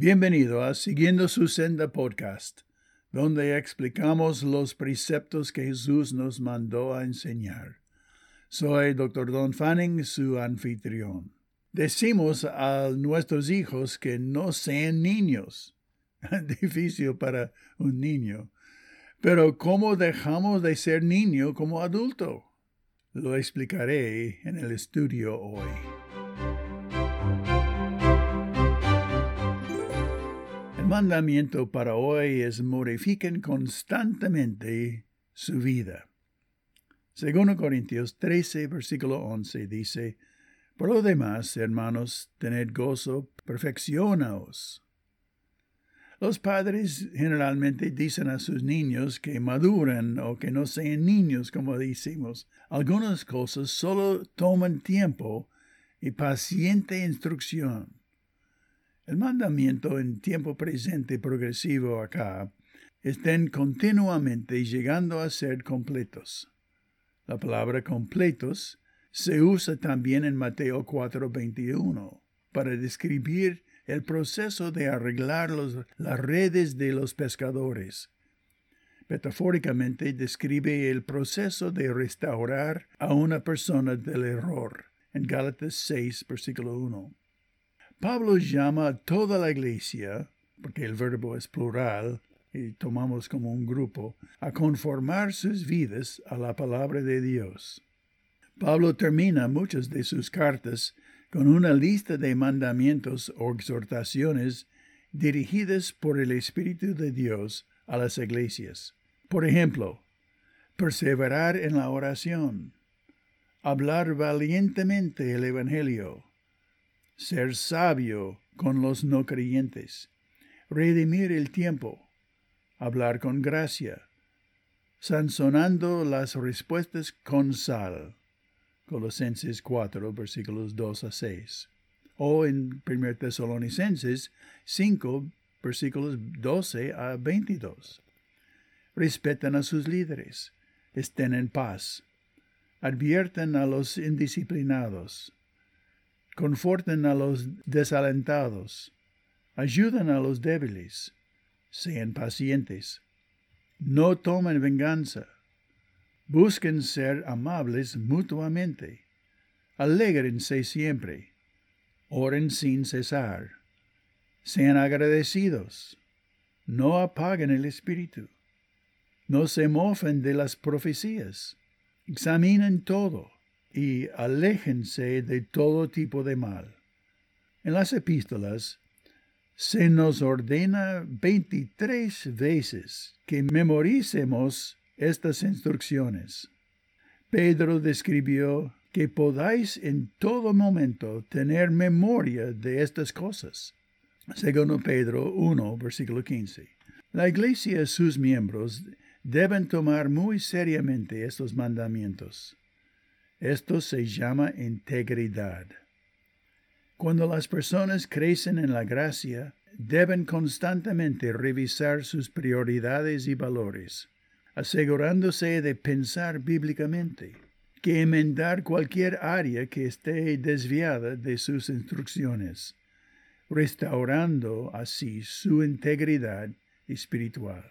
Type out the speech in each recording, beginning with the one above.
Bienvenido a Siguiendo su Senda Podcast, donde explicamos los preceptos que Jesús nos mandó a enseñar. Soy Dr. Don Fanning, su anfitrión. Decimos a nuestros hijos que no sean niños. Difícil para un niño. Pero ¿cómo dejamos de ser niño como adulto? Lo explicaré en el estudio hoy. Mandamiento para hoy es modifiquen constantemente su vida. Según Corintios 13, versículo 11 dice, Por lo demás, hermanos, tened gozo, perfeccionaos. Los padres generalmente dicen a sus niños que maduran o que no sean niños, como decimos. Algunas cosas solo toman tiempo y paciente instrucción. El mandamiento en tiempo presente progresivo acá estén continuamente llegando a ser completos. La palabra completos se usa también en Mateo 4:21 para describir el proceso de arreglar las redes de los pescadores. Metafóricamente describe el proceso de restaurar a una persona del error en Gálatas 6, versículo 1. Pablo llama a toda la iglesia, porque el verbo es plural y tomamos como un grupo, a conformar sus vidas a la palabra de Dios. Pablo termina muchas de sus cartas con una lista de mandamientos o exhortaciones dirigidas por el Espíritu de Dios a las iglesias. Por ejemplo, perseverar en la oración, hablar valientemente el Evangelio, ser sabio con los no creyentes, redimir el tiempo, hablar con gracia, sanzonando las respuestas con sal. Colosenses 4, versículos 2 a 6. O en 1 Tesalonicenses 5, versículos 12 a 22. Respeten a sus líderes, estén en paz, advierten a los indisciplinados, conforten a los desalentados, ayuden a los débiles, sean pacientes, no tomen venganza, busquen ser amables mutuamente, alégrense siempre, oren sin cesar, sean agradecidos, no apaguen el espíritu, no se mofen de las profecías, examinen todo y aléjense de todo tipo de mal. En las epístolas se nos ordena veintitrés veces que memoricemos estas instrucciones. Pedro describió que podáis en todo momento tener memoria de estas cosas. Segundo Pedro 1, versículo 15. La iglesia y sus miembros deben tomar muy seriamente estos mandamientos. Esto se llama integridad. Cuando las personas crecen en la gracia, deben constantemente revisar sus prioridades y valores, asegurándose de pensar bíblicamente, que enmendar cualquier área que esté desviada de sus instrucciones, restaurando así su integridad espiritual.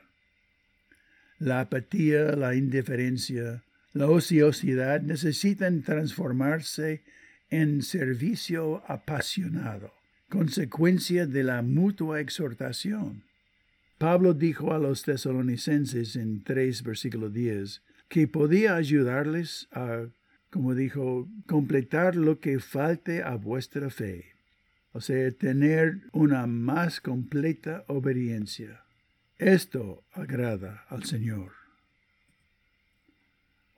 La apatía, la indiferencia, la ociosidad necesitan transformarse en servicio apasionado, consecuencia de la mutua exhortación. Pablo dijo a los tesalonicenses en 3 versículo 10 que podía ayudarles a, como dijo, completar lo que falte a vuestra fe, o sea, tener una más completa obediencia. Esto agrada al Señor.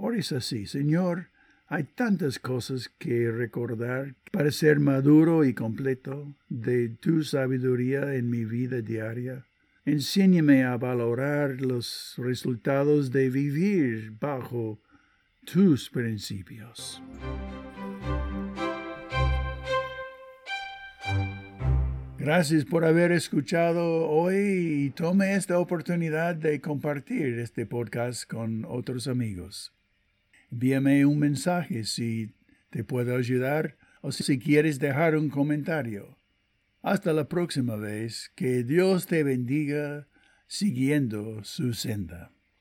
Ores así, Señor, hay tantas cosas que recordar para ser maduro y completo de tu sabiduría en mi vida diaria. Enséñame a valorar los resultados de vivir bajo tus principios. Gracias por haber escuchado hoy y tome esta oportunidad de compartir este podcast con otros amigos envíame un mensaje si te puedo ayudar o si quieres dejar un comentario. Hasta la próxima vez, que Dios te bendiga siguiendo su senda.